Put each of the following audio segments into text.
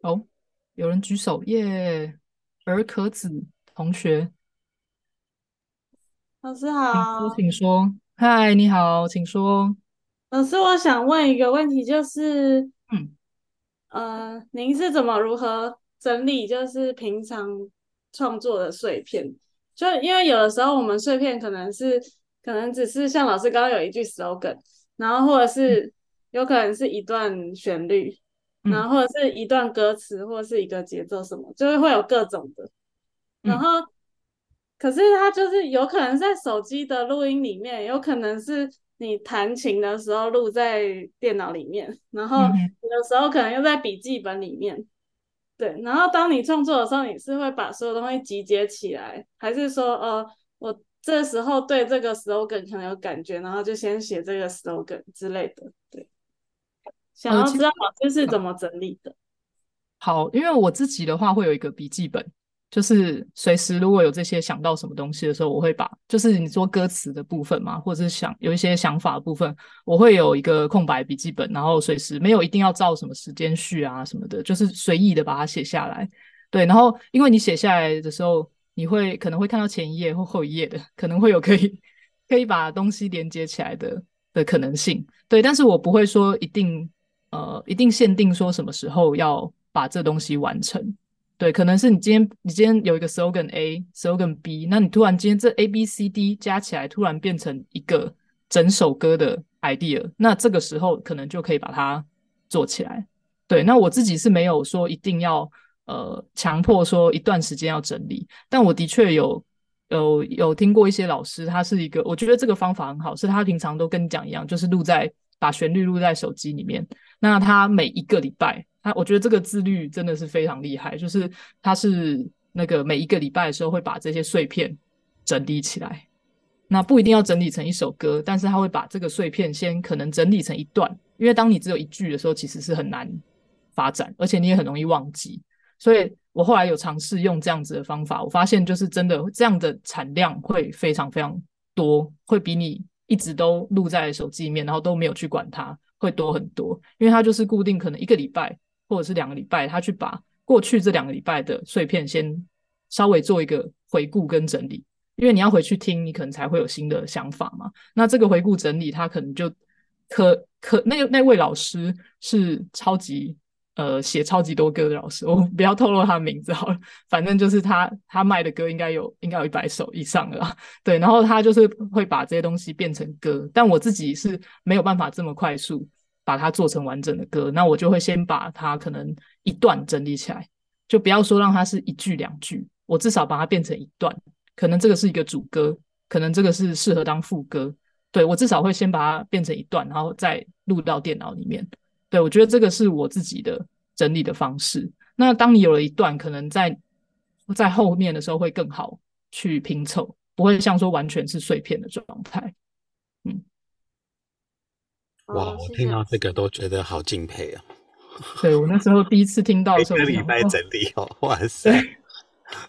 哦，有人举手耶，儿可子同学，老师好，请说。嗨，你好，请说。老师，我想问一个问题，就是，嗯，呃，您是怎么如何整理，就是平常创作的碎片？就因为有的时候我们碎片可能是，可能只是像老师刚刚有一句 slogan，然后或者是有可能是一段旋律，嗯、然后或者是一段歌词，或者是一个节奏什么，就是会有各种的，然后。嗯可是它就是有可能在手机的录音里面，有可能是你弹琴的时候录在电脑里面，然后有时候可能又在笔记本里面。对，然后当你创作的时候，你是会把所有东西集结起来，还是说，呃，我这时候对这个 slogan 可能有感觉，然后就先写这个 slogan 之类的？对，想要知道老师是怎么整理的。好，因为我自己的话会有一个笔记本。就是随时如果有这些想到什么东西的时候，我会把就是你说歌词的部分嘛，或者是想有一些想法的部分，我会有一个空白笔记本，然后随时没有一定要照什么时间序啊什么的，就是随意的把它写下来。对，然后因为你写下来的时候，你会可能会看到前一页或后一页的，可能会有可以可以把东西连接起来的的可能性。对，但是我不会说一定呃一定限定说什么时候要把这东西完成。对，可能是你今天你今天有一个 slogan A，slogan B，那你突然今天这 A B C D 加起来，突然变成一个整首歌的 idea，那这个时候可能就可以把它做起来。对，那我自己是没有说一定要呃强迫说一段时间要整理，但我的确有有有听过一些老师，他是一个我觉得这个方法很好，是他平常都跟你讲一样，就是录在把旋律录在手机里面，那他每一个礼拜。他我觉得这个自律真的是非常厉害，就是他是那个每一个礼拜的时候会把这些碎片整理起来，那不一定要整理成一首歌，但是他会把这个碎片先可能整理成一段，因为当你只有一句的时候，其实是很难发展，而且你也很容易忘记。所以我后来有尝试用这样子的方法，我发现就是真的这样的产量会非常非常多，会比你一直都录在手机里面，然后都没有去管它，会多很多，因为他就是固定可能一个礼拜。或者是两个礼拜，他去把过去这两个礼拜的碎片先稍微做一个回顾跟整理，因为你要回去听，你可能才会有新的想法嘛。那这个回顾整理，他可能就可可那个那位老师是超级呃写超级多歌的老师，我不要透露他的名字好了，反正就是他他卖的歌应该有应该有一百首以上了，对，然后他就是会把这些东西变成歌，但我自己是没有办法这么快速。把它做成完整的歌，那我就会先把它可能一段整理起来，就不要说让它是一句两句，我至少把它变成一段，可能这个是一个主歌，可能这个是适合当副歌，对，我至少会先把它变成一段，然后再录到电脑里面。对，我觉得这个是我自己的整理的方式。那当你有了一段，可能在在后面的时候会更好去拼凑，不会像说完全是碎片的状态。嗯。哇，我听到这个都觉得好敬佩啊！对，我那时候第一次听到的时候，一个礼拜整理哦，哇 塞，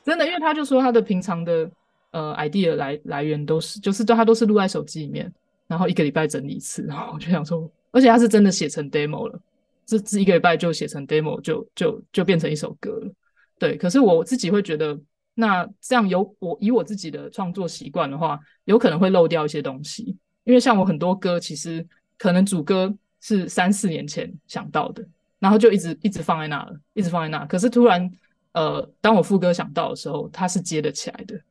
真的，因为他就说他的平常的呃 idea 来来源都是，就是都他都是录在手机里面，然后一个礼拜整理一次，然后我就想说，而且他是真的写成 demo 了，这这一个礼拜就写成 demo，就就就变成一首歌了。对，可是我自己会觉得，那这样有我以我自己的创作习惯的话，有可能会漏掉一些东西，因为像我很多歌其实。可能主歌是三四年前想到的，然后就一直一直放在那了，一直放在那。可是突然，呃，当我副歌想到的时候，它是接得起来的。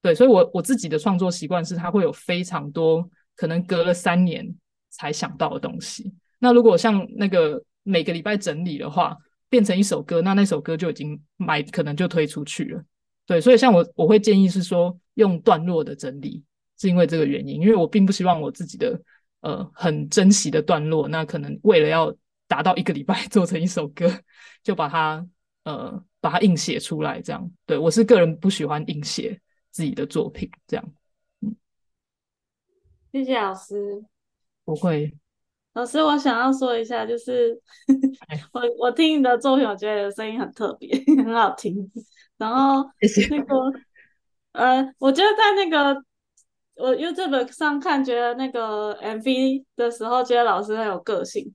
对，所以我我自己的创作习惯是，它会有非常多可能隔了三年才想到的东西。那如果像那个每个礼拜整理的话，变成一首歌，那那首歌就已经买，可能就推出去了。对，所以像我我会建议是说，用段落的整理，是因为这个原因，因为我并不希望我自己的。呃，很珍惜的段落，那可能为了要达到一个礼拜 做成一首歌，就把它呃把它硬写出来，这样。对，我是个人不喜欢硬写自己的作品，这样。嗯，谢谢老师。不会，老师，我想要说一下，就是 我我听你的作品，我觉得声音很特别，很好听。然后 那个呃，我觉得在那个。我 YouTube 上看，觉得那个 MV 的时候，觉得老师很有个性，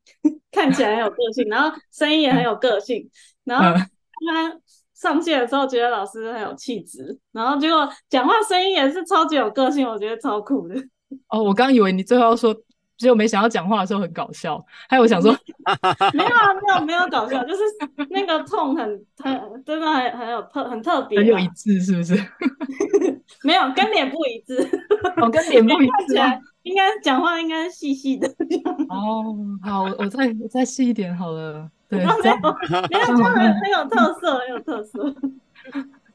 看起来很有个性，然后声音也很有个性，然后他上线的时候，觉得老师很有气质，然后结果讲话声音也是超级有个性，我觉得超酷的。哦，我刚以为你最后要说。结果没想到讲话的时候很搞笑，还有我想说，没有啊，没有没有搞笑，就是那个痛很很真的很很有特很特别，很有一致是不是？没有跟脸不一致，哦跟脸不一 致，应该讲话应该细细的。哦，好，我再我再细一点好了，对，没有，没有，就很很有特色，很有特色。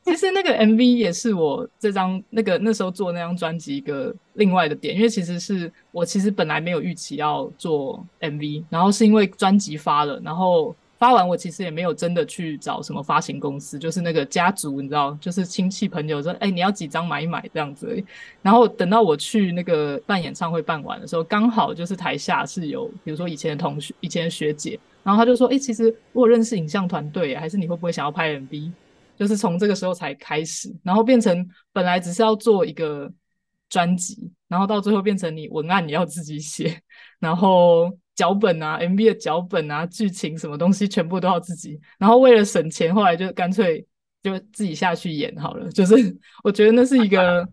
其实那个 MV 也是我这张那个那时候做那张专辑一个另外的点，因为其实是我其实本来没有预期要做 MV，然后是因为专辑发了，然后发完我其实也没有真的去找什么发行公司，就是那个家族你知道，就是亲戚朋友说，哎，你要几张买一买这样子。然后等到我去那个办演唱会办完的时候，刚好就是台下是有比如说以前的同学、以前的学姐，然后他就说，哎，其实我有认识影像团队，还是你会不会想要拍 MV？就是从这个时候才开始，然后变成本来只是要做一个专辑，然后到最后变成你文案你要自己写，然后脚本啊、MV 的脚本啊、剧情什么东西全部都要自己，然后为了省钱，后来就干脆就自己下去演好了。就是 我觉得那是一个，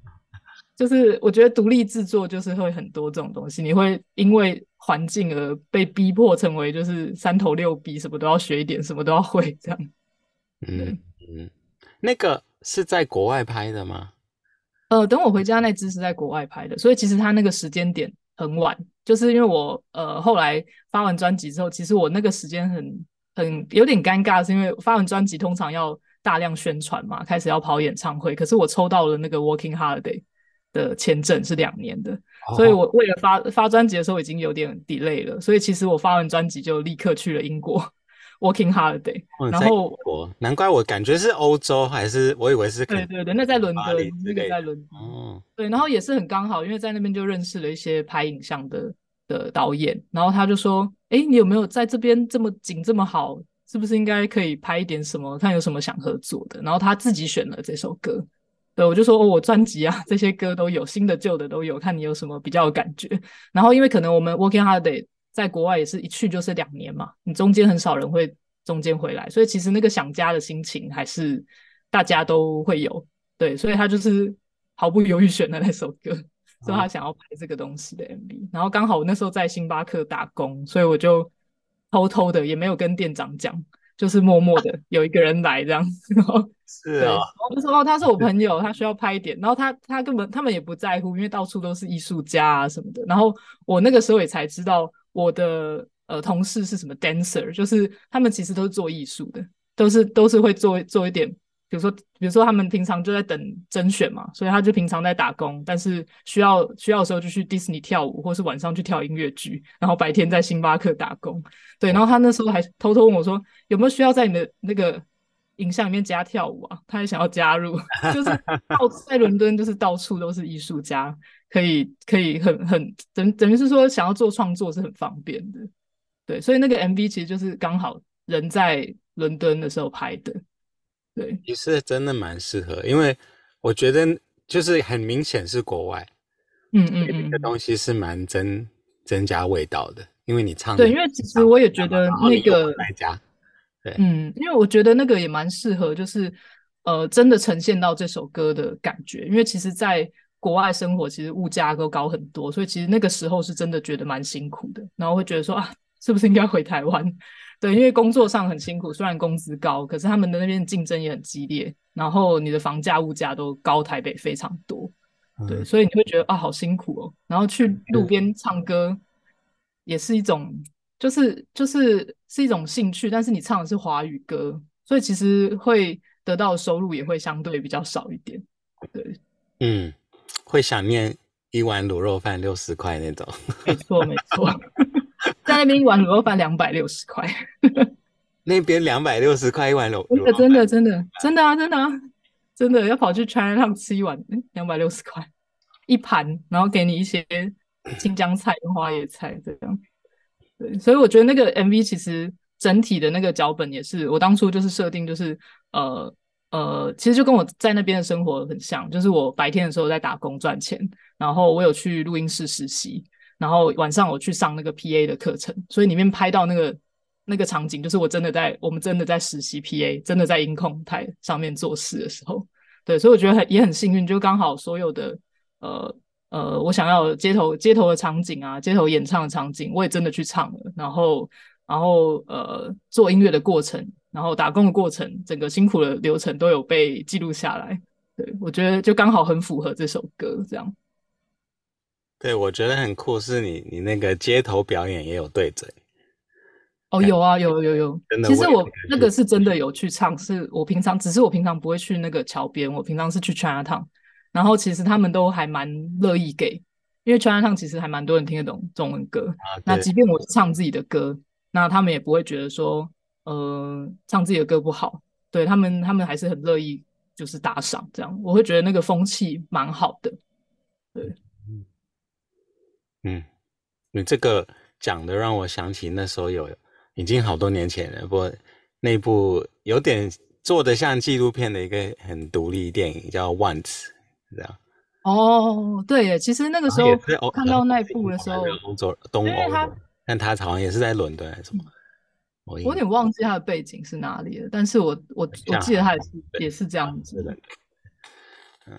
就是我觉得独立制作就是会很多这种东西，你会因为环境而被逼迫成为就是三头六臂，什么都要学一点，什么都要会这样。嗯。嗯，那个是在国外拍的吗？呃，等我回家那支是在国外拍的，所以其实他那个时间点很晚，就是因为我呃后来发完专辑之后，其实我那个时间很很有点尴尬，是因为发完专辑通常要大量宣传嘛，开始要跑演唱会，可是我抽到了那个 Working Holiday 的签证是两年的，哦、所以我为了发发专辑的时候已经有点 delay 了，所以其实我发完专辑就立刻去了英国。Working holiday，、哦、然后我难怪我感觉是欧洲，还是我以为是对对对，那在伦敦，那个在伦敦，哦，对，然后也是很刚好，因为在那边就认识了一些拍影像的的导演，然后他就说，哎，你有没有在这边这么景这么好，是不是应该可以拍一点什么？看有什么想合作的，然后他自己选了这首歌，对，我就说，哦，我专辑啊，这些歌都有，新的旧的都有，看你有什么比较有感觉。然后因为可能我们 Working holiday。在国外也是一去就是两年嘛，你中间很少人会中间回来，所以其实那个想家的心情还是大家都会有，对，所以他就是毫不犹豫选了那首歌，说他想要拍这个东西的 MV，然后刚好我那时候在星巴克打工，所以我就偷偷的也没有跟店长讲，就是默默的有一个人来这样子，然后 是啊，我就说哦，他是我朋友，他需要拍一点，然后他他根本他们也不在乎，因为到处都是艺术家啊什么的，然后我那个时候也才知道。我的呃同事是什么 dancer，就是他们其实都是做艺术的，都是都是会做做一点，比如说比如说他们平常就在等甄选嘛，所以他就平常在打工，但是需要需要的时候就去迪士尼跳舞，或是晚上去跳音乐剧，然后白天在星巴克打工。对，然后他那时候还偷偷问我说，有没有需要在你的那个影像里面加跳舞啊？他也想要加入，就是到在伦敦就是到处都是艺术家。可以可以很很等等于是说想要做创作是很方便的，对，所以那个 MV 其实就是刚好人在伦敦的时候拍的，对，也是真的蛮适合，因为我觉得就是很明显是国外，嗯嗯嗯，这个东西是蛮增增加味道的，因为你唱对，因为其实我也觉得那个来加，对，嗯，因为我觉得那个也蛮适合，就是呃真的呈现到这首歌的感觉，因为其实，在国外生活其实物价都高很多，所以其实那个时候是真的觉得蛮辛苦的，然后会觉得说啊，是不是应该回台湾？对，因为工作上很辛苦，虽然工资高，可是他们的那边竞争也很激烈，然后你的房价、物价都高台北非常多，对，嗯、所以你会觉得啊，好辛苦哦。然后去路边唱歌也是一种，就是就是是一种兴趣，但是你唱的是华语歌，所以其实会得到的收入也会相对比较少一点，对，嗯。会想念一碗卤肉饭六十块那种，没错没错，在那边一碗卤肉饭两百六十块，那边两百六十块一碗卤，真的真的真的真的啊真的啊真的要跑去 Chinatown 吃一碗，两百六十块一盘，然后给你一些青江菜跟花椰菜这样，对，所以我觉得那个 MV 其实整体的那个脚本也是我当初就是设定就是呃。呃，其实就跟我在那边的生活很像，就是我白天的时候在打工赚钱，然后我有去录音室实习，然后晚上我去上那个 PA 的课程，所以里面拍到那个那个场景，就是我真的在我们真的在实习 PA，真的在音控台上面做事的时候，对，所以我觉得很也很幸运，就刚好所有的呃。呃，我想要街头街头的场景啊，街头演唱的场景，我也真的去唱了。然后，然后呃，做音乐的过程，然后打工的过程，整个辛苦的流程都有被记录下来。对，我觉得就刚好很符合这首歌这样。对，我觉得很酷，是你你那个街头表演也有对嘴。哦，有啊，有有有。其实我那个是真的有去唱，是我平常只是我平常不会去那个桥边，我平常是去 Chinatown。然后其实他们都还蛮乐意给，因为 Chinatown 其实还蛮多人听得懂中文歌。啊、那即便我唱自己的歌，那他们也不会觉得说，呃，唱自己的歌不好。对他们，他们还是很乐意，就是打赏这样。我会觉得那个风气蛮好的。对，嗯，嗯，你这个讲的让我想起那时候有已经好多年前了，不过那部有点做的像纪录片的一个很独立电影叫《Once》。这样哦，对耶，其实那个时候看到那部的时候，东欧东欧，但他好像也是在伦敦还是什么，我有点忘记他的背景是哪里了，但是我我我记得他也是也是这样子的。嗯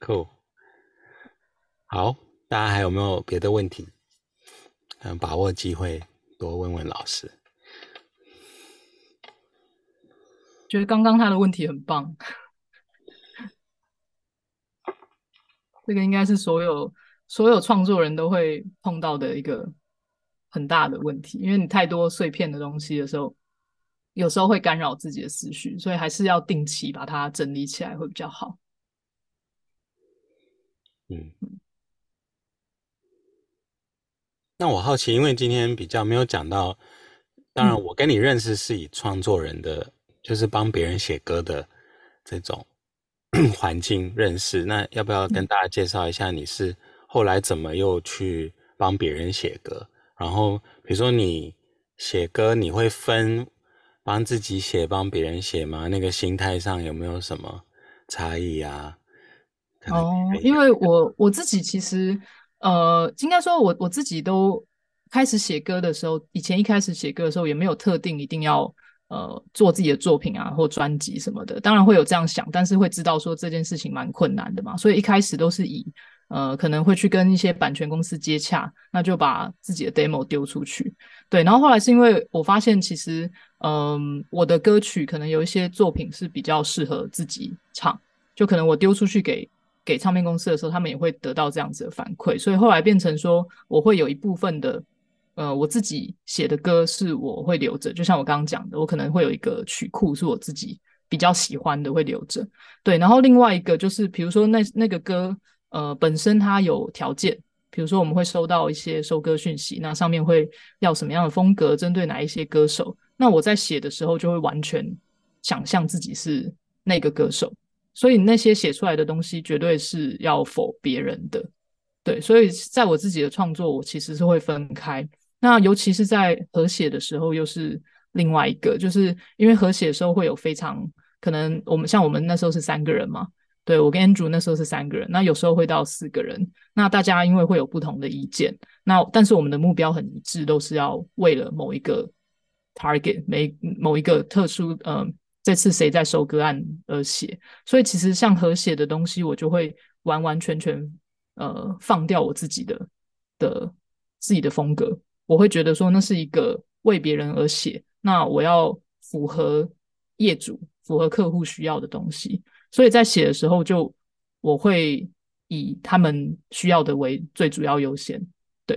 ，Cool，好，大家还有没有别的问题？嗯，把握机会多问问老师。觉得刚刚他的问题很棒。这个应该是所有所有创作人都会碰到的一个很大的问题，因为你太多碎片的东西的时候，有时候会干扰自己的思绪，所以还是要定期把它整理起来会比较好。嗯，那我好奇，因为今天比较没有讲到，当然我跟你认识是以创作人的，嗯、就是帮别人写歌的这种。环境认识，那要不要跟大家介绍一下？你是后来怎么又去帮别人写歌？然后比如说你写歌，你会分帮自己写、帮别人写吗？那个心态上有没有什么差异啊？哦，因为我我自己其实呃，应该说我我自己都开始写歌的时候，以前一开始写歌的时候也没有特定一定要。呃，做自己的作品啊，或专辑什么的，当然会有这样想，但是会知道说这件事情蛮困难的嘛，所以一开始都是以呃，可能会去跟一些版权公司接洽，那就把自己的 demo 丢出去。对，然后后来是因为我发现，其实嗯、我的歌曲可能有一些作品是比较适合自己唱，就可能我丢出去给给唱片公司的时候，他们也会得到这样子的反馈，所以后来变成说，我会有一部分的。呃，我自己写的歌是我会留着，就像我刚刚讲的，我可能会有一个曲库是我自己比较喜欢的，会留着。对，然后另外一个就是，比如说那那个歌，呃，本身它有条件，比如说我们会收到一些收歌讯息，那上面会要什么样的风格，针对哪一些歌手，那我在写的时候就会完全想象自己是那个歌手，所以那些写出来的东西绝对是要否别人的。对，所以在我自己的创作，我其实是会分开。那尤其是在合写的时候，又是另外一个，就是因为合写的时候会有非常可能，我们像我们那时候是三个人嘛，对，我跟 Andrew 那时候是三个人，那有时候会到四个人，那大家因为会有不同的意见，那但是我们的目标很一致，都是要为了某一个 target，每某一个特殊，嗯、呃，这次谁在收割案而写，所以其实像合写的东西，我就会完完全全呃放掉我自己的的自己的风格。我会觉得说，那是一个为别人而写，那我要符合业主、符合客户需要的东西，所以在写的时候就我会以他们需要的为最主要优先。对，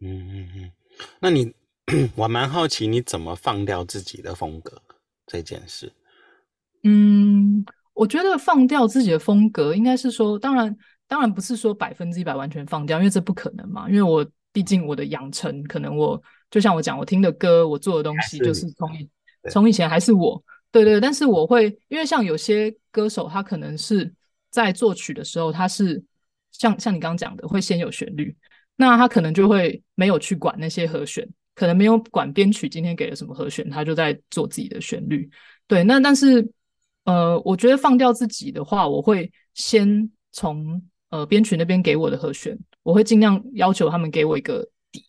嗯嗯嗯，那你 我蛮好奇你怎么放掉自己的风格这件事。嗯，我觉得放掉自己的风格，应该是说，当然，当然不是说百分之一百完全放掉，因为这不可能嘛，因为我。毕竟我的养成，可能我就像我讲，我听的歌，我做的东西，就是从以从以前还是我，对对。但是我会，因为像有些歌手，他可能是在作曲的时候，他是像像你刚刚讲的，会先有旋律，那他可能就会没有去管那些和弦，可能没有管编曲今天给了什么和弦，他就在做自己的旋律。对，那但是呃，我觉得放掉自己的话，我会先从呃编曲那边给我的和弦，我会尽量要求他们给我一个底，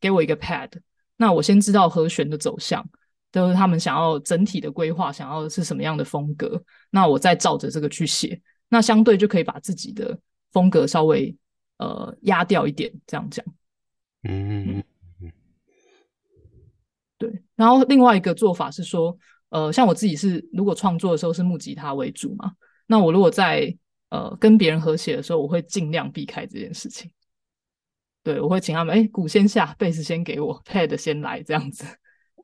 给我一个 pad。那我先知道和弦的走向，都是他们想要整体的规划，想要的是什么样的风格，那我再照着这个去写，那相对就可以把自己的风格稍微呃压掉一点，这样讲。嗯。对，然后另外一个做法是说，呃，像我自己是如果创作的时候是木吉他为主嘛，那我如果在呃跟别人合写的时候，我会尽量避开这件事情。对，我会请他们，哎，鼓先下，贝斯先给我，pad 先来这样子。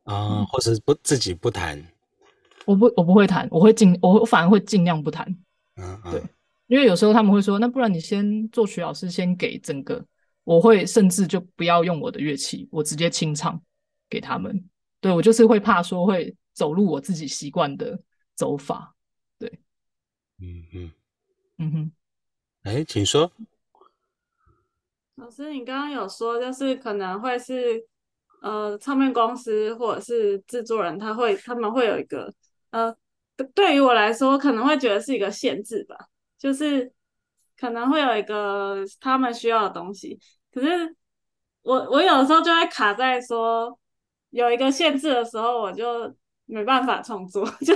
啊、呃，或是不自己不弹，我不我不会弹，我会尽我反而会尽量不弹。嗯嗯，对，因为有时候他们会说，那不然你先作曲老师先给整个，我会甚至就不要用我的乐器，我直接清唱。给他们，对，我就是会怕说会走入我自己习惯的走法，对，嗯嗯。嗯哼，哎，请说，老师，你刚刚有说就是可能会是呃唱片公司或者是制作人，他会他们会有一个呃，对于我来说可能会觉得是一个限制吧，就是可能会有一个他们需要的东西，可是我我有的时候就会卡在说。有一个限制的时候，我就没办法创作，就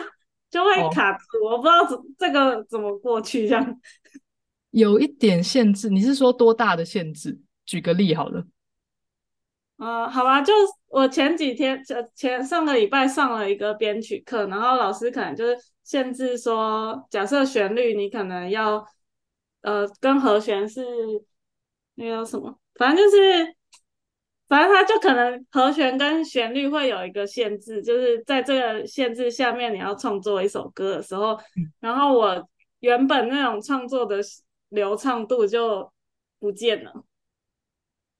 就会卡住，哦、我不知道怎这个怎么过去。这样有一点限制，你是说多大的限制？举个例好了。呃，好吧，就我前几天前前上个礼拜上了一个编曲课，然后老师可能就是限制说，假设旋律你可能要呃跟和弦是那个什么，反正就是。反正他就可能和弦跟旋律会有一个限制，就是在这个限制下面，你要创作一首歌的时候，嗯、然后我原本那种创作的流畅度就不见了。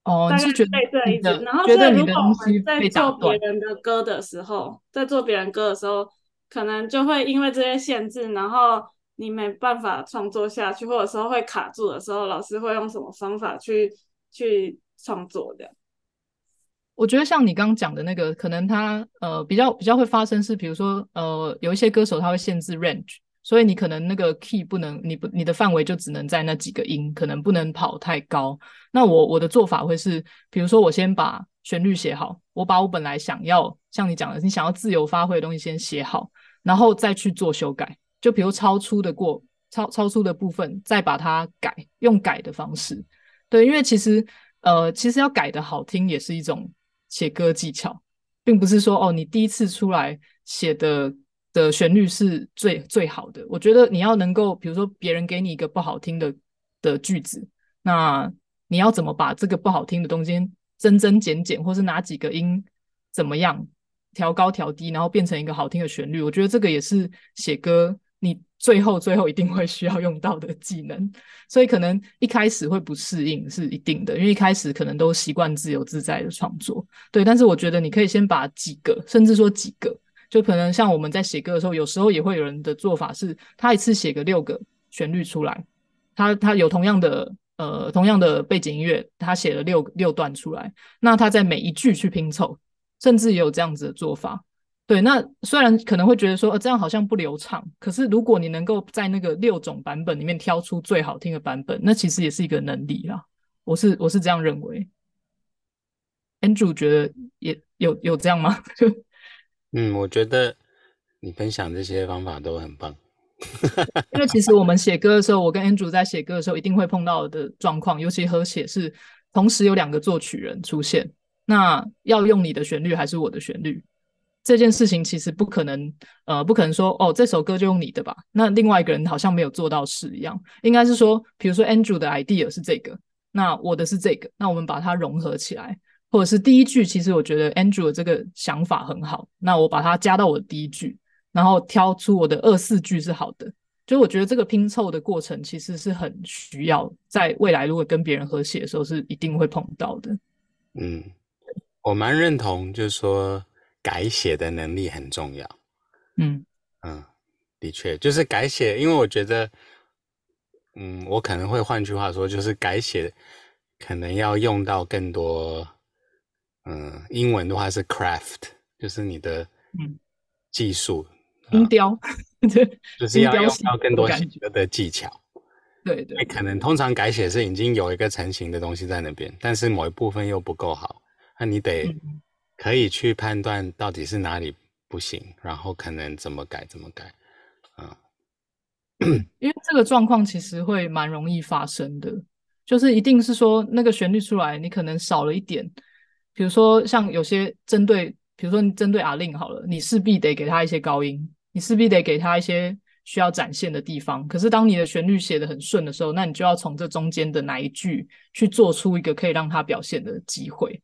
哦，大概是这一种。然后，所以如果我们在做别人的歌的时候，在做别人歌的时候，可能就会因为这些限制，然后你没办法创作下去，或者说会卡住的时候，老师会用什么方法去去创作的？我觉得像你刚刚讲的那个，可能他呃比较比较会发生是，比如说呃有一些歌手他会限制 range，所以你可能那个 key 不能，你不你的范围就只能在那几个音，可能不能跑太高。那我我的做法会是，比如说我先把旋律写好，我把我本来想要像你讲的，你想要自由发挥的东西先写好，然后再去做修改。就比如超出的过超超出的部分，再把它改，用改的方式。对，因为其实呃其实要改的好听也是一种。写歌技巧，并不是说哦，你第一次出来写的的旋律是最最好的。我觉得你要能够，比如说别人给你一个不好听的的句子，那你要怎么把这个不好听的东西增增减减，或是哪几个音怎么样调高调低，然后变成一个好听的旋律。我觉得这个也是写歌。你最后最后一定会需要用到的技能，所以可能一开始会不适应是一定的，因为一开始可能都习惯自由自在的创作，对。但是我觉得你可以先把几个，甚至说几个，就可能像我们在写歌的时候，有时候也会有人的做法是，他一次写个六个旋律出来，他他有同样的呃同样的背景音乐，他写了六六段出来，那他在每一句去拼凑，甚至也有这样子的做法。对，那虽然可能会觉得说，呃，这样好像不流畅，可是如果你能够在那个六种版本里面挑出最好听的版本，那其实也是一个能力啦。我是我是这样认为。Andrew 觉得也有有这样吗？嗯，我觉得你分享这些方法都很棒。因为其实我们写歌的时候，我跟 Andrew 在写歌的时候一定会碰到的状况，尤其和写是同时有两个作曲人出现，那要用你的旋律还是我的旋律？这件事情其实不可能，呃，不可能说哦，这首歌就用你的吧。那另外一个人好像没有做到事一样。应该是说，比如说 Andrew 的 idea 是这个，那我的是这个，那我们把它融合起来，或者是第一句，其实我觉得 Andrew 的这个想法很好，那我把它加到我的第一句，然后挑出我的二四句是好的。就我觉得这个拼凑的过程其实是很需要，在未来如果跟别人合写的时候是一定会碰到的。嗯，我蛮认同，就是说。改写的能力很重要。嗯嗯，的确，就是改写，因为我觉得，嗯，我可能会换句话说，就是改写可能要用到更多，嗯，英文的话是 craft，就是你的技术，音雕，对，就是要用到更多的技巧。对对，可能通常改写是已经有一个成型的东西在那边，但是某一部分又不够好，那你得可以去判断到底是哪里不行，然后可能怎么改怎么改，啊、嗯，因为这个状况其实会蛮容易发生的，就是一定是说那个旋律出来，你可能少了一点，比如说像有些针对，比如说你针对阿令好了，你势必得给他一些高音，你势必得给他一些。需要展现的地方，可是当你的旋律写得很顺的时候，那你就要从这中间的哪一句去做出一个可以让他表现的机会，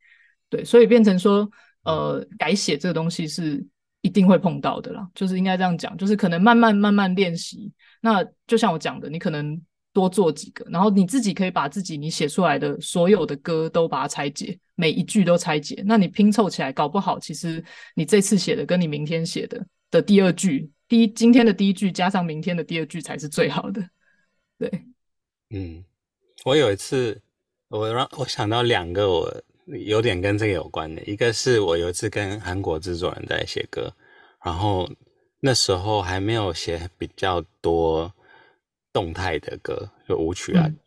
对，所以变成说，呃，改写这个东西是一定会碰到的啦，就是应该这样讲，就是可能慢慢慢慢练习。那就像我讲的，你可能多做几个，然后你自己可以把自己你写出来的所有的歌都把它拆解，每一句都拆解，那你拼凑起来，搞不好其实你这次写的跟你明天写的的第二句。第一，今天的第一句加上明天的第二句才是最好的。对，嗯，我有一次，我让我想到两个，我有点跟这个有关的。一个是我有一次跟韩国制作人在写歌，然后那时候还没有写比较多动态的歌，就舞曲啊，嗯、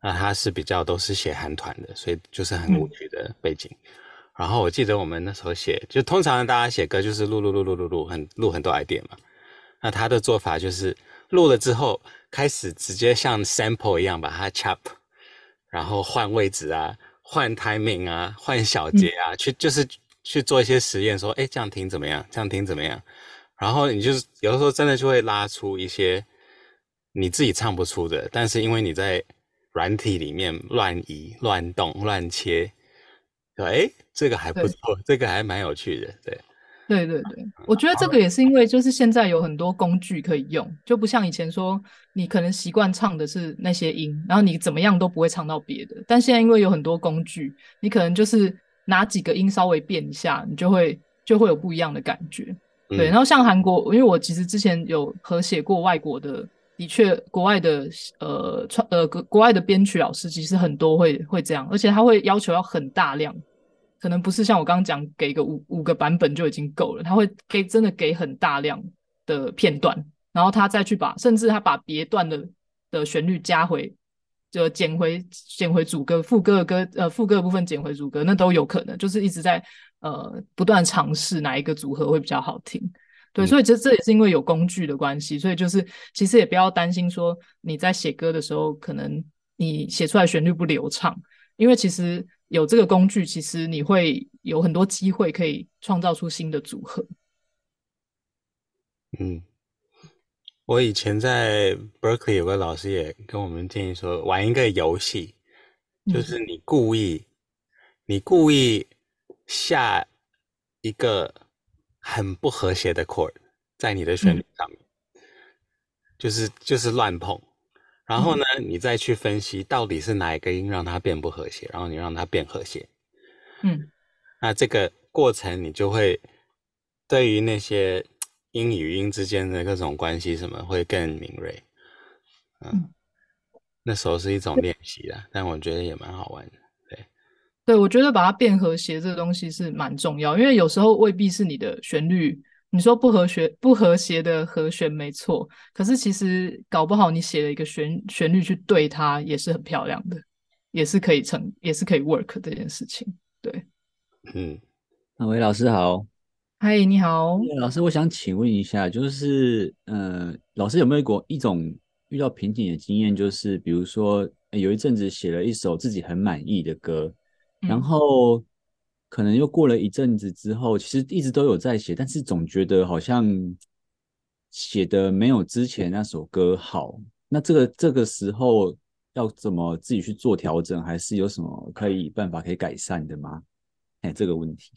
那他是比较都是写韩团的，所以就是很舞曲的背景。嗯然后我记得我们那时候写，就通常大家写歌就是录录录录录录很录很多 idea 嘛。那他的做法就是录了之后，开始直接像 sample 一样把它 chop，然后换位置啊，换 timing 啊，换小节啊，嗯、去就是去做一些实验，说，哎，这样听怎么样？这样听怎么样？然后你就是有的时候真的就会拉出一些你自己唱不出的，但是因为你在软体里面乱移、乱动、乱切，哎，这个还不错，这个还蛮有趣的，对。对对对，我觉得这个也是因为，就是现在有很多工具可以用，就不像以前说你可能习惯唱的是那些音，然后你怎么样都不会唱到别的。但现在因为有很多工具，你可能就是拿几个音稍微变一下，你就会就会有不一样的感觉。对，然后像韩国，因为我其实之前有和写过外国的，的确国外的呃创呃国国外的编曲老师其实很多会会这样，而且他会要求要很大量。可能不是像我刚刚讲，给个五五个版本就已经够了。他会给真的给很大量的片段，然后他再去把，甚至他把别段的的旋律加回，就捡回捡回主歌，副歌的歌呃副歌的部分捡回主歌，那都有可能，就是一直在呃不断尝试哪一个组合会比较好听。对，所以这这也是因为有工具的关系，所以就是其实也不要担心说你在写歌的时候，可能你写出来旋律不流畅，因为其实。有这个工具，其实你会有很多机会可以创造出新的组合。嗯，我以前在 Berkeley 有个老师也跟我们建议说，玩一个游戏，就是你故意，嗯、你故意下一个很不和谐的 chord 在你的旋律上面，嗯、就是就是乱碰。然后呢，你再去分析到底是哪一个音让它变不和谐，然后你让它变和谐。嗯，那这个过程你就会对于那些音与音之间的各种关系什么会更敏锐。嗯，嗯，那时候是一种练习啦，但我觉得也蛮好玩的。对，我觉得把它变和谐这个东西是蛮重要，因为有时候未必是你的旋律。你说不和谐不和谐的和弦没错，可是其实搞不好你写了一个旋旋律去对它也是很漂亮的，也是可以成，也是可以 work 这件事情。对，嗯，那韦老师好，嗨，你好，老师，我想请问一下，就是呃，老师有没有过一种遇到瓶颈的经验，就是比如说有一阵子写了一首自己很满意的歌，然后。嗯可能又过了一阵子之后，其实一直都有在写，但是总觉得好像写的没有之前那首歌好。那这个这个时候要怎么自己去做调整，还是有什么可以办法可以改善的吗？哎，这个问题。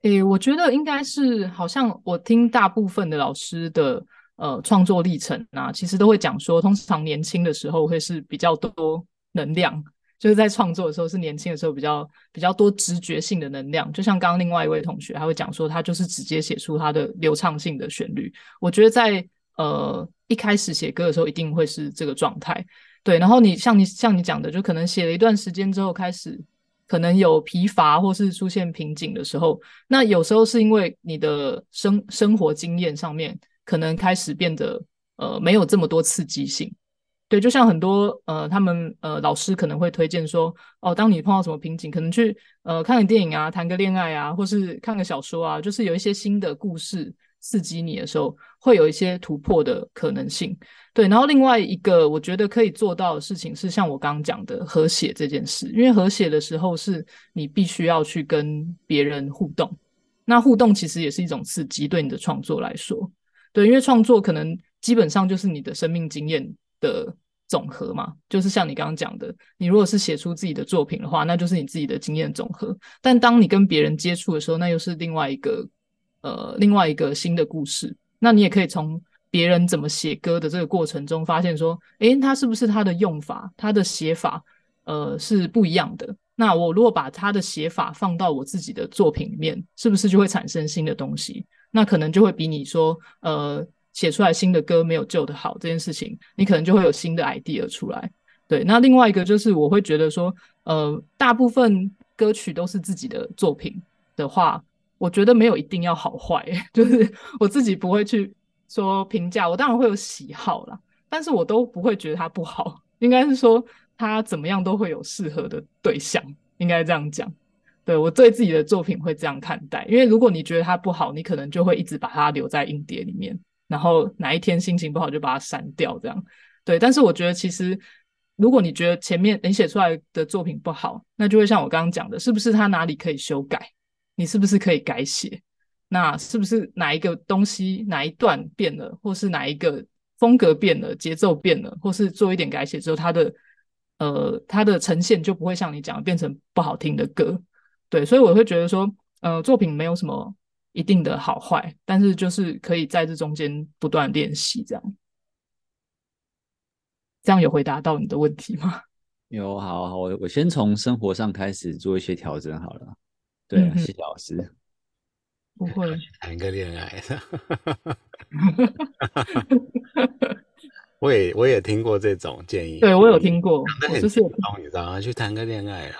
诶，我觉得应该是，好像我听大部分的老师的呃创作历程啊，其实都会讲说，通常年轻的时候会是比较多能量。就是在创作的时候，是年轻的时候比较比较多直觉性的能量，就像刚刚另外一位同学，他会讲说，他就是直接写出他的流畅性的旋律。我觉得在呃一开始写歌的时候，一定会是这个状态。对，然后你像你像你讲的，就可能写了一段时间之后，开始可能有疲乏或是出现瓶颈的时候，那有时候是因为你的生生活经验上面可能开始变得呃没有这么多刺激性。对，就像很多呃，他们呃老师可能会推荐说，哦，当你碰到什么瓶颈，可能去呃看个电影啊，谈个恋爱啊，或是看个小说啊，就是有一些新的故事刺激你的时候，会有一些突破的可能性。对，然后另外一个我觉得可以做到的事情是，像我刚刚讲的和写这件事，因为和写的时候是你必须要去跟别人互动，那互动其实也是一种刺激，对你的创作来说，对，因为创作可能基本上就是你的生命经验的总和嘛，就是像你刚刚讲的，你如果是写出自己的作品的话，那就是你自己的经验总和。但当你跟别人接触的时候，那又是另外一个呃另外一个新的故事。那你也可以从别人怎么写歌的这个过程中，发现说，诶，他是不是他的用法、他的写法，呃，是不一样的？那我如果把他的写法放到我自己的作品里面，是不是就会产生新的东西？那可能就会比你说，呃。写出来新的歌没有旧的好这件事情，你可能就会有新的 idea 出来。对，那另外一个就是我会觉得说，呃，大部分歌曲都是自己的作品的话，我觉得没有一定要好坏，就是我自己不会去说评价。我当然会有喜好啦，但是我都不会觉得它不好。应该是说它怎么样都会有适合的对象，应该这样讲。对，我对自己的作品会这样看待，因为如果你觉得它不好，你可能就会一直把它留在硬碟里面。然后哪一天心情不好就把它删掉，这样对。但是我觉得其实，如果你觉得前面你写出来的作品不好，那就会像我刚刚讲的，是不是它哪里可以修改？你是不是可以改写？那是不是哪一个东西哪一段变了，或是哪一个风格变了，节奏变了，或是做一点改写之后，它的呃它的呈现就不会像你讲的变成不好听的歌。对，所以我会觉得说，呃，作品没有什么。一定的好坏，但是就是可以在这中间不断练习，这样，这样有回答到你的问题吗？有，好好，我我先从生活上开始做一些调整好了。对，嗯、谢谢老师。不会谈个恋爱 我也我也听过这种建议，对我有听过，就是你知道吗？去谈个恋爱了。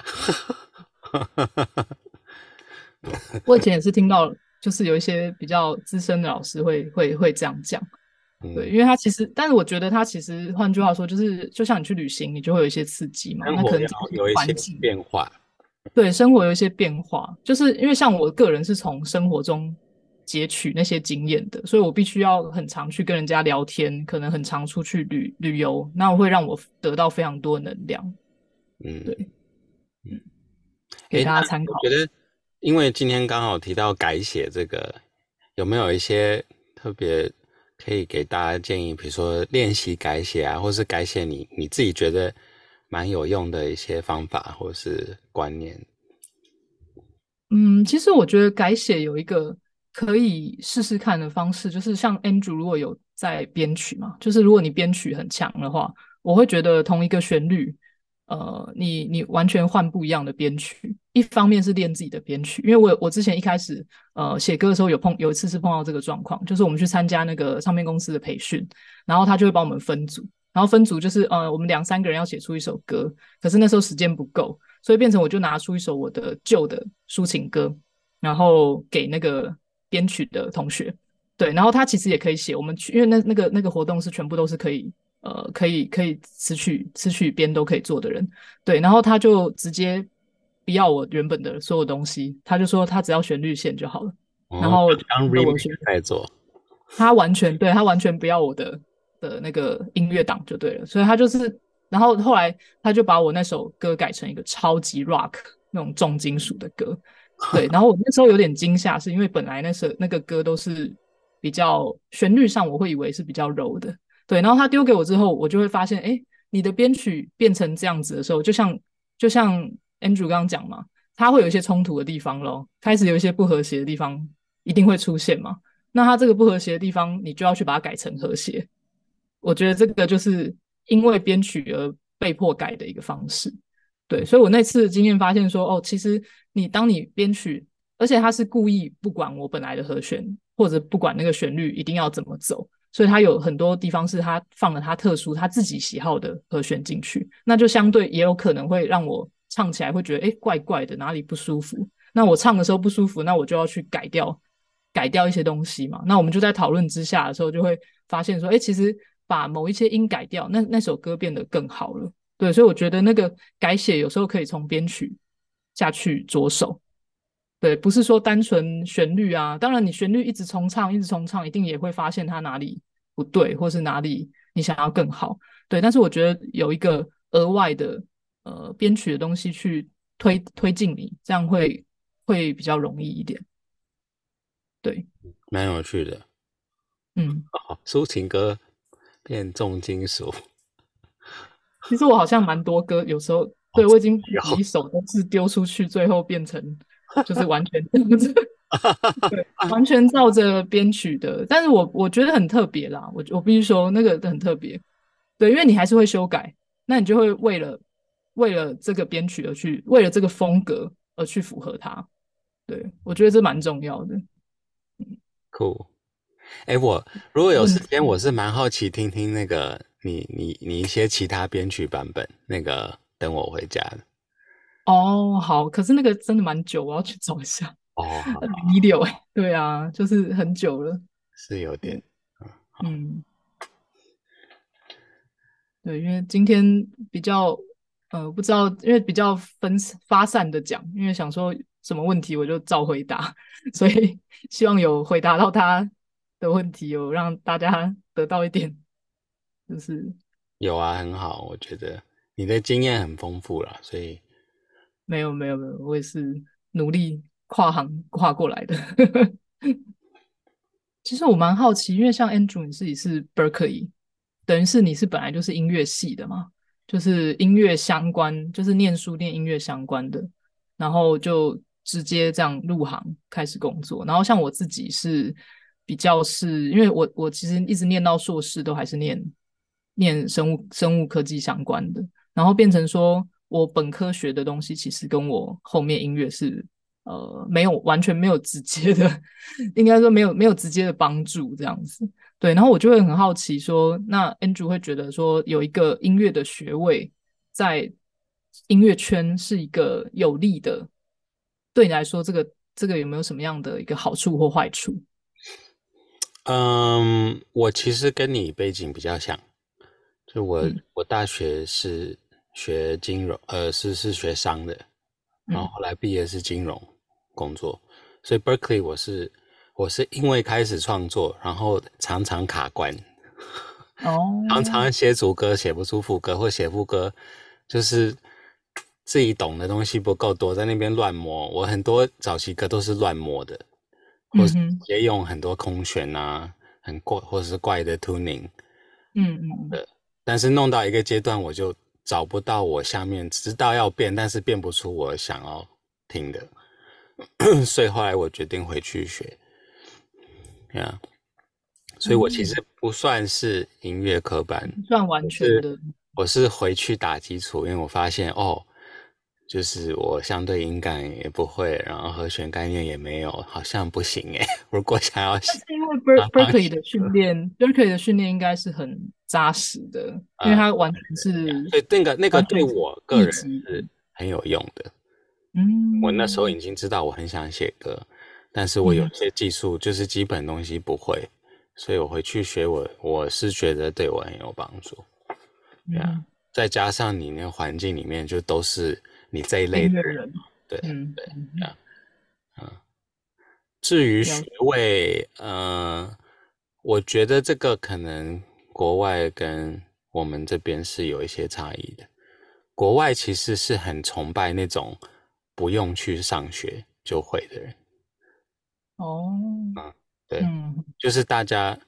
我以前也是听到，就是有一些比较资深的老师会会会这样讲，对，因为他其实，但是我觉得他其实，换句话说，就是就像你去旅行，你就会有一些刺激嘛，那可能有一些变化，对，生活有一些变化，就是因为像我个人是从生活中截取那些经验的，所以我必须要很常去跟人家聊天，可能很常出去旅旅游，那会让我得到非常多能量，嗯，对，嗯，给大家参考。因为今天刚好提到改写这个，有没有一些特别可以给大家建议？比如说练习改写啊，或是改写你你自己觉得蛮有用的一些方法或是观念。嗯，其实我觉得改写有一个可以试试看的方式，就是像 Andrew 如果有在编曲嘛，就是如果你编曲很强的话，我会觉得同一个旋律。呃，你你完全换不一样的编曲，一方面是练自己的编曲，因为我我之前一开始呃写歌的时候有碰有一次是碰到这个状况，就是我们去参加那个唱片公司的培训，然后他就会帮我们分组，然后分组就是呃我们两三个人要写出一首歌，可是那时候时间不够，所以变成我就拿出一首我的旧的抒情歌，然后给那个编曲的同学，对，然后他其实也可以写，我们去因为那那个那个活动是全部都是可以。呃，可以可以词曲词曲编都可以做的人，对，然后他就直接不要我原本的所有东西，他就说他只要旋律线就好了，哦、然后当 remix 在做，他完全对他完全不要我的的那个音乐档就对了，所以他就是，然后后来他就把我那首歌改成一个超级 rock 那种重金属的歌，对，然后我那时候有点惊吓，是因为本来那首那个歌都是比较旋律上我会以为是比较柔的。对，然后他丢给我之后，我就会发现，哎，你的编曲变成这样子的时候，就像就像 Andrew 刚刚讲嘛，他会有一些冲突的地方咯，开始有一些不和谐的地方一定会出现嘛。那他这个不和谐的地方，你就要去把它改成和谐。我觉得这个就是因为编曲而被迫改的一个方式。对，所以我那次经验发现说，哦，其实你当你编曲，而且他是故意不管我本来的和弦，或者不管那个旋律一定要怎么走。所以他有很多地方是他放了他特殊他自己喜好的和弦进去，那就相对也有可能会让我唱起来会觉得哎怪怪的，哪里不舒服？那我唱的时候不舒服，那我就要去改掉改掉一些东西嘛。那我们就在讨论之下的时候，就会发现说，哎，其实把某一些音改掉，那那首歌变得更好了。对，所以我觉得那个改写有时候可以从编曲下去着手。对，不是说单纯旋律啊，当然你旋律一直重唱，一直重唱，一定也会发现它哪里不对，或是哪里你想要更好。对，但是我觉得有一个额外的呃编曲的东西去推推进你，这样会会比较容易一点。对，蛮有趣的。嗯，哦，抒情歌变重金属。其实我好像蛮多歌，有时候对我已经几首都是丢出去，最后变成。就是完全 对，完全照着编曲的。但是我我觉得很特别啦，我我必须说那个很特别，对，因为你还是会修改，那你就会为了为了这个编曲而去，为了这个风格而去符合它。对，我觉得这蛮重要的。Cool。哎，我如果有时间，我是蛮好奇听听那个你你你一些其他编曲版本，那个等我回家的。哦，好，可是那个真的蛮久，我要去找一下。哦，一六哎，对啊，就是很久了，是有点，嗯，对，因为今天比较，呃，不知道，因为比较分发散的讲，因为想说什么问题我就照回答，所以希望有回答到他的问题，有让大家得到一点，就是有啊，很好，我觉得你的经验很丰富了，所以。没有没有没有，我也是努力跨行跨过来的。其实我蛮好奇，因为像 Andrew 你自己是 Berkeley，等于是你是本来就是音乐系的嘛，就是音乐相关，就是念书念音乐相关的，然后就直接这样入行开始工作。然后像我自己是比较是因为我我其实一直念到硕士都还是念念生物生物科技相关的，然后变成说。我本科学的东西其实跟我后面音乐是呃没有完全没有直接的，应该说没有没有直接的帮助这样子。对，然后我就会很好奇说，那 Andrew 会觉得说有一个音乐的学位在音乐圈是一个有利的，对你来说这个这个有没有什么样的一个好处或坏处？嗯，我其实跟你背景比较像，就我、嗯、我大学是。学金融，呃，是是学商的，然后后来毕业是金融工作，嗯、所以 Berkeley 我是我是因为开始创作，然后常常卡关，哦，常常写主歌写不出副歌，或写副歌就是自己懂的东西不够多，在那边乱摸。我很多早期歌都是乱摸的，或是也用很多空弦啊，很怪或者是怪的 tuning，嗯嗯的，但是弄到一个阶段我就。找不到我下面知道要变，但是变不出我想要听的，所以后来我决定回去学，呀、yeah.，所以我其实不算是音乐科班，不算完全的，我是回去打基础，因为我发现哦。就是我相对音感也不会，然后和弦概念也没有，好像不行哎。如果想要，是因为 Berkeley 的训练，Berkeley 的训练应该是很扎实的，因为它完全是。对，那个那个对我个人是很有用的。嗯，我那时候已经知道我很想写歌，但是我有些技术就是基本东西不会，所以我回去学我，我是觉得对我很有帮助。对啊，再加上你那个环境里面就都是。你这一类的人，对，嗯，对，啊，嗯，至于学位，呃，我觉得这个可能国外跟我们这边是有一些差异的。国外其实是很崇拜那种不用去上学就会的人。哦，嗯，对，就是大家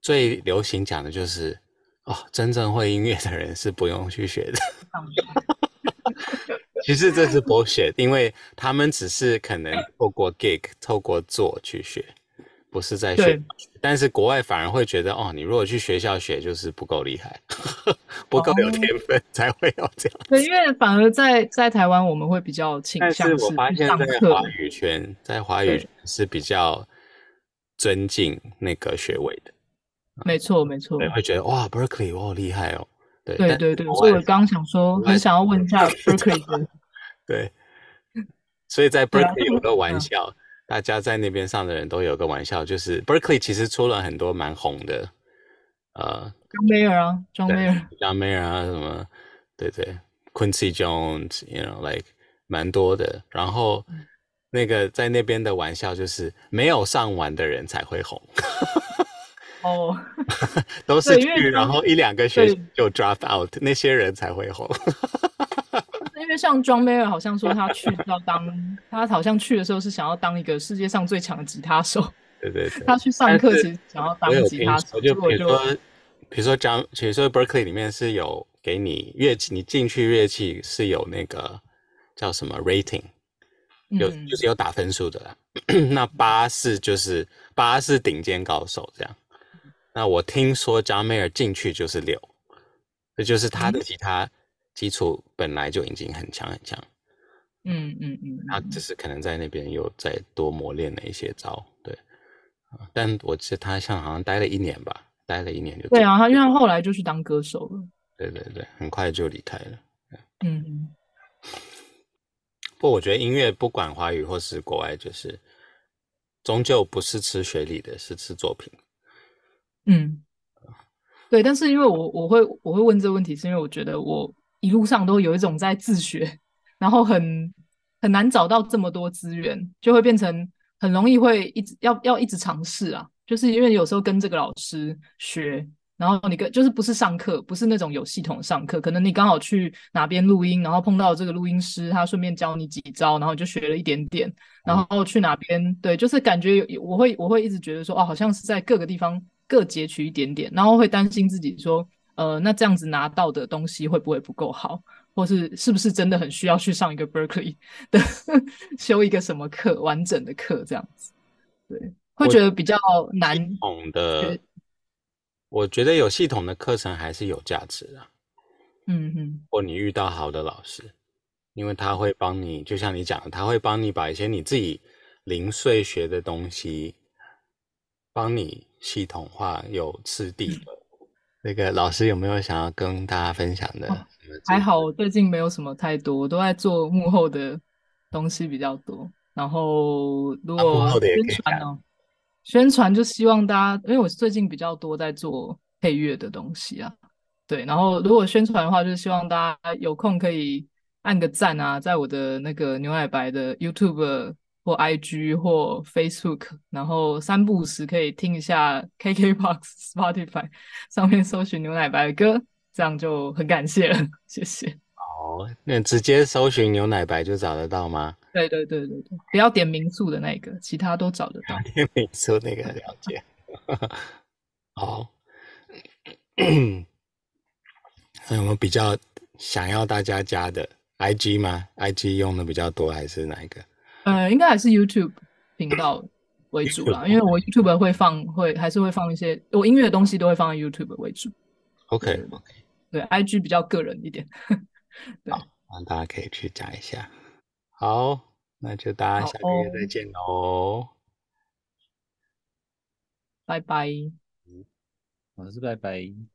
最流行讲的就是，哦，真正会音乐的人是不用去学的。其实这是 bullshit，因为他们只是可能透过 gig，透过做去学，不是在学。但是国外反而会觉得，哦，你如果去学校学，就是不够厉害，不够有天分，才会有这样。对，因为反而在在台湾，我们会比较倾向是。但是我发现，在华语圈，在华语圈是比较尊敬那个学位的。没错，没错。会觉得哇，Berkeley，我好厉害哦。对对对对，所以我刚刚想说，很想要问一下 Berkeley 的对，所以在 Berkeley 有个玩笑，嗯、大家在那边上的人都有个玩笑，就是 Berkeley 其实出了很多蛮红的，呃，John Mayer 啊，John Mayer，John Mayer 啊，什么，对对，Quincy Jones，you know，like 蛮多的。然后那个在那边的玩笑就是，没有上完的人才会红。哦，都是去，然后一两个学期就 drop out，那些人才会红。因为像 John Mayer 好像说他去 要当，他好像去的时候是想要当一个世界上最强的吉他手。对对对。他去上课其实想要当吉他手。就比如说，比如说 John，比如说 Berkeley 里面是有给你乐器，你进去乐器是有那个叫什么 rating，有、嗯、就是有打分数的啦。那八是就是八是顶尖高手这样。那我听说 John Mayer 进去就是六，这就是他的吉他基础本来就已经很强很强。嗯嗯嗯，他只是可能在那边又再多磨练了一些招，对。但我记得他像好像待了一年吧，待了一年就。对啊，他因为他后来就去当歌手了。对对对，很快就离开了。嗯嗯。不过我觉得音乐不管华语或是国外，就是终究不是吃学历的，是吃作品。嗯，对，但是因为我我会我会问这个问题，是因为我觉得我一路上都有一种在自学，然后很很难找到这么多资源，就会变成很容易会一直要要一直尝试啊，就是因为有时候跟这个老师学，然后你跟就是不是上课，不是那种有系统上课，可能你刚好去哪边录音，然后碰到这个录音师，他顺便教你几招，然后你就学了一点点，然后去哪边，对，就是感觉我会我会一直觉得说，哦，好像是在各个地方。各截取一点点，然后会担心自己说，呃，那这样子拿到的东西会不会不够好，或是是不是真的很需要去上一个 Berkeley 的 修一个什么课，完整的课这样子，对，会觉得比较难。系统的，我觉得有系统的课程还是有价值的。嗯哼，或你遇到好的老师，因为他会帮你，就像你讲的，他会帮你把一些你自己零碎学的东西，帮你。系统化有次第的，那个老师有没有想要跟大家分享的？哦、还好，我最近没有什么太多，我都在做幕后的东西比较多。然后如果宣传呢？宣传就希望大家，因为我最近比较多在做配乐的东西啊。对，然后如果宣传的话，就是希望大家有空可以按个赞啊，在我的那个牛奶白的 YouTube。或 IG 或 Facebook，然后三不五时可以听一下 KKBOX、Spotify 上面搜寻牛奶白的歌，这样就很感谢了，谢谢。哦，那直接搜寻牛奶白就找得到吗？对对对对对，不要点民宿的那个，其他都找得到。点民宿那个了解。好，有没有比较想要大家加的 IG 吗？IG 用的比较多还是哪一个？呃，应该还是 YouTube 频道为主啦，因为我 YouTube 会放，会还是会放一些我音乐的东西，都会放在 YouTube 为主。OK OK，对，IG 比较个人一点。对，好，那大家可以去加一下。好，那就大家下个月再见喽，哦，拜拜。我，是拜拜。